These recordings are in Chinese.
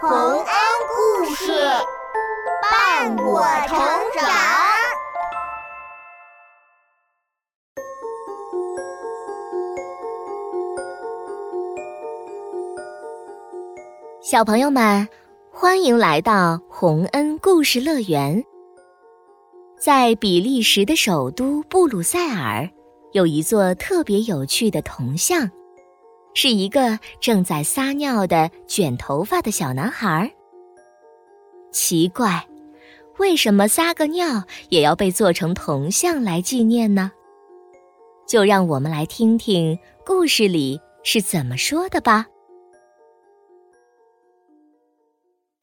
洪恩故事伴我成长。小朋友们，欢迎来到洪恩故事乐园。在比利时的首都布鲁塞尔，有一座特别有趣的铜像。是一个正在撒尿的卷头发的小男孩。奇怪，为什么撒个尿也要被做成铜像来纪念呢？就让我们来听听故事里是怎么说的吧。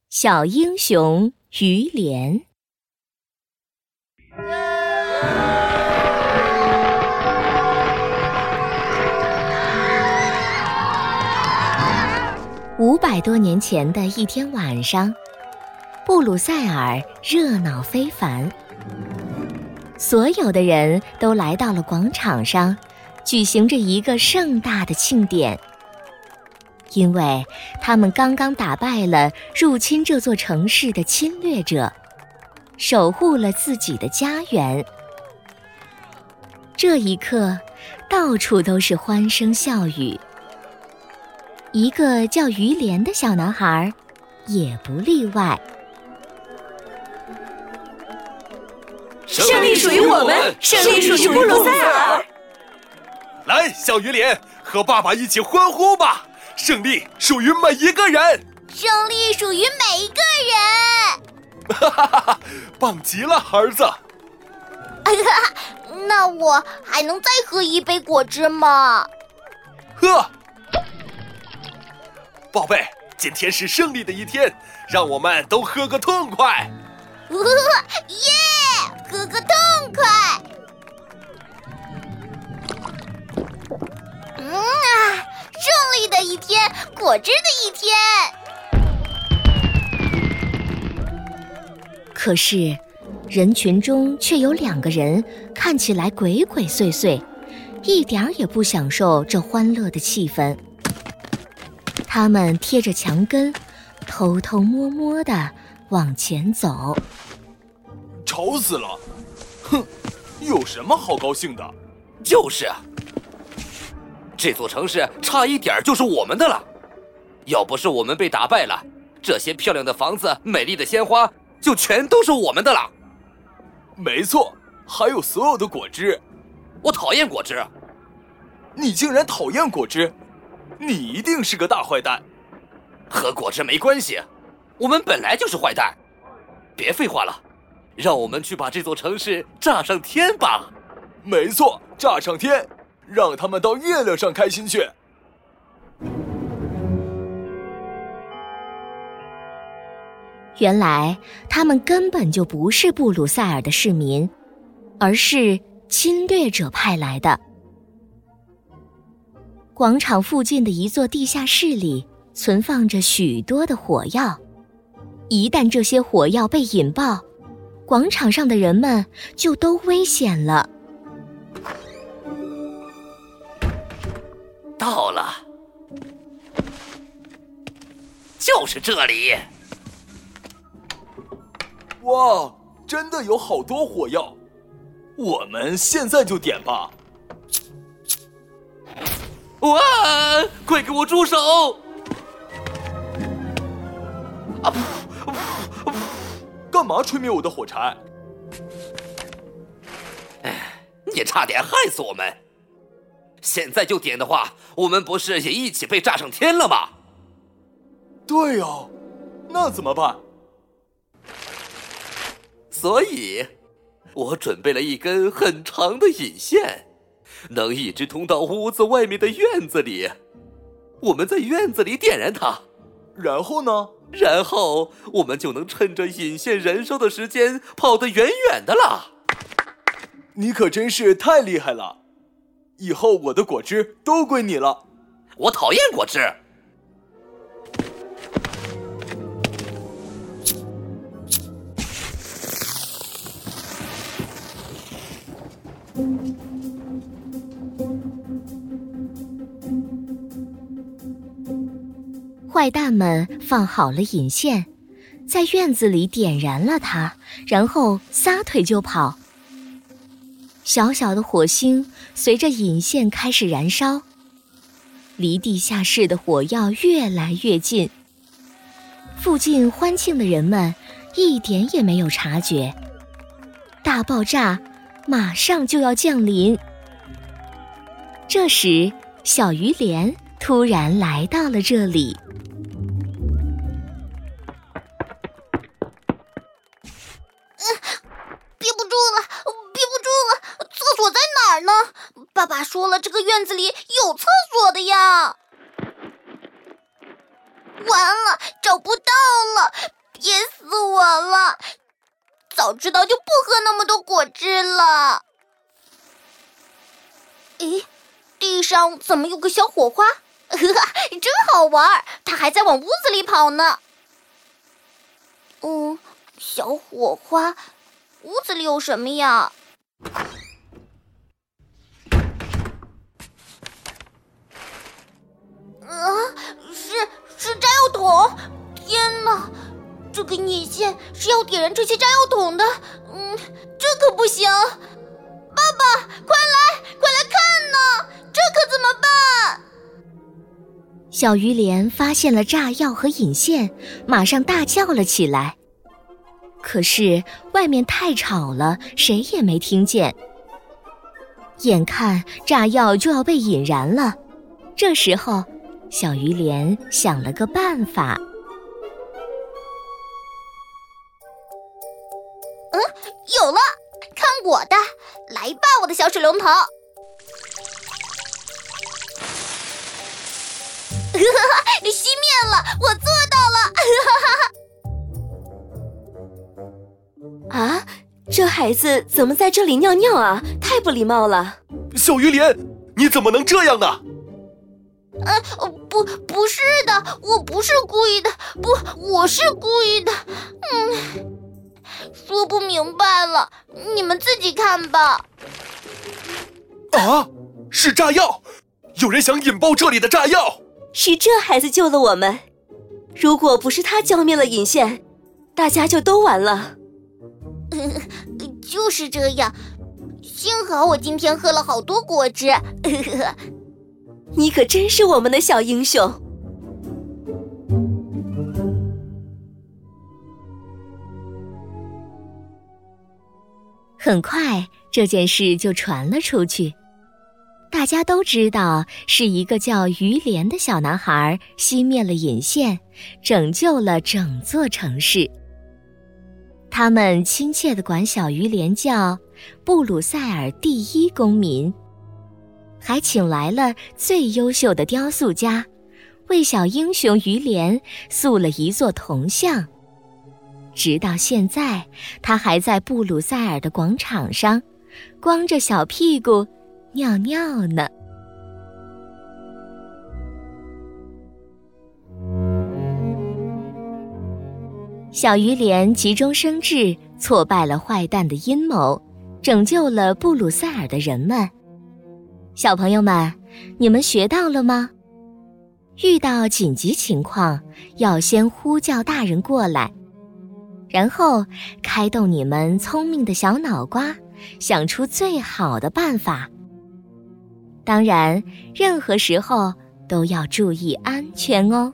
小英雄于连。五百多年前的一天晚上，布鲁塞尔热闹非凡。所有的人都来到了广场上，举行着一个盛大的庆典，因为他们刚刚打败了入侵这座城市的侵略者，守护了自己的家园。这一刻，到处都是欢声笑语。一个叫于连的小男孩，也不例外。胜利属于我们，胜利属于布鲁塞尔。来，小于连，和爸爸一起欢呼吧！胜利属于每一个人，胜利属于每一个人。哈哈哈哈！棒极了，儿子。哎呀，那我还能再喝一杯果汁吗？喝。宝贝，今天是胜利的一天，让我们都喝个痛快！呜耶，喝个痛快！嗯啊，胜利的一天，果汁的一天。可是，人群中却有两个人看起来鬼鬼祟祟，一点儿也不享受这欢乐的气氛。他们贴着墙根，偷偷摸摸的往前走。吵死了！哼，有什么好高兴的？就是啊，这座城市差一点就是我们的了。要不是我们被打败了，这些漂亮的房子、美丽的鲜花就全都是我们的了。没错，还有所有的果汁。我讨厌果汁。你竟然讨厌果汁？你一定是个大坏蛋，和果汁没关系，我们本来就是坏蛋。别废话了，让我们去把这座城市炸上天吧！没错，炸上天，让他们到月亮上开心去。原来他们根本就不是布鲁塞尔的市民，而是侵略者派来的。广场附近的一座地下室里存放着许多的火药，一旦这些火药被引爆，广场上的人们就都危险了。到了，就是这里！哇，真的有好多火药，我们现在就点吧。哇！快给我住手！啊噗噗噗！干嘛吹灭我的火柴？哎，你差点害死我们！现在就点的话，我们不是也一起被炸上天了吗？对哦，那怎么办？所以，我准备了一根很长的引线。能一直通到屋子外面的院子里，我们在院子里点燃它，然后呢？然后我们就能趁着引线燃烧的时间跑得远远的了。你可真是太厉害了！以后我的果汁都归你了。我讨厌果汁。坏蛋们放好了引线，在院子里点燃了它，然后撒腿就跑。小小的火星随着引线开始燃烧，离地下室的火药越来越近。附近欢庆的人们一点也没有察觉，大爆炸马上就要降临。这时，小鱼莲突然来到了这里。憋不住了，憋不住了！厕所在哪儿呢爸爸说了，这个院子里有厕所的呀。完了，找不到了，憋死我了！早知道就不喝那么多果汁了。咦，地上怎么有个小火花？呵呵，真好玩！他还在往屋子里跑呢。嗯，小火花，屋子里有什么呀？是是炸药桶，天呐这个引线是要点燃这些炸药桶的，嗯，这可不行！爸爸，快来，快来看呐！这可怎么办？小鱼莲发现了炸药和引线，马上大叫了起来。可是外面太吵了，谁也没听见。眼看炸药就要被引燃了，这时候，小鱼莲想了个办法。嗯有了，看我的！来吧，我的小水龙头！熄灭了，我做到了！啊，这孩子怎么在这里尿尿啊？太不礼貌了！小鱼莲，你怎么能这样呢？呃，不，不是的，我不是故意的，不，我是故意的，嗯。说不明白了，你们自己看吧。啊，是炸药！有人想引爆这里的炸药。是这孩子救了我们，如果不是他浇灭了引线，大家就都完了。就是这样，幸好我今天喝了好多果汁。你可真是我们的小英雄。很快，这件事就传了出去，大家都知道是一个叫于连的小男孩熄灭了引线，拯救了整座城市。他们亲切地管小鱼连叫“布鲁塞尔第一公民”，还请来了最优秀的雕塑家，为小英雄于连塑了一座铜像。直到现在，他还在布鲁塞尔的广场上，光着小屁股尿尿呢。小鱼莲急中生智，挫败了坏蛋的阴谋，拯救了布鲁塞尔的人们。小朋友们，你们学到了吗？遇到紧急情况，要先呼叫大人过来。然后开动你们聪明的小脑瓜，想出最好的办法。当然，任何时候都要注意安全哦。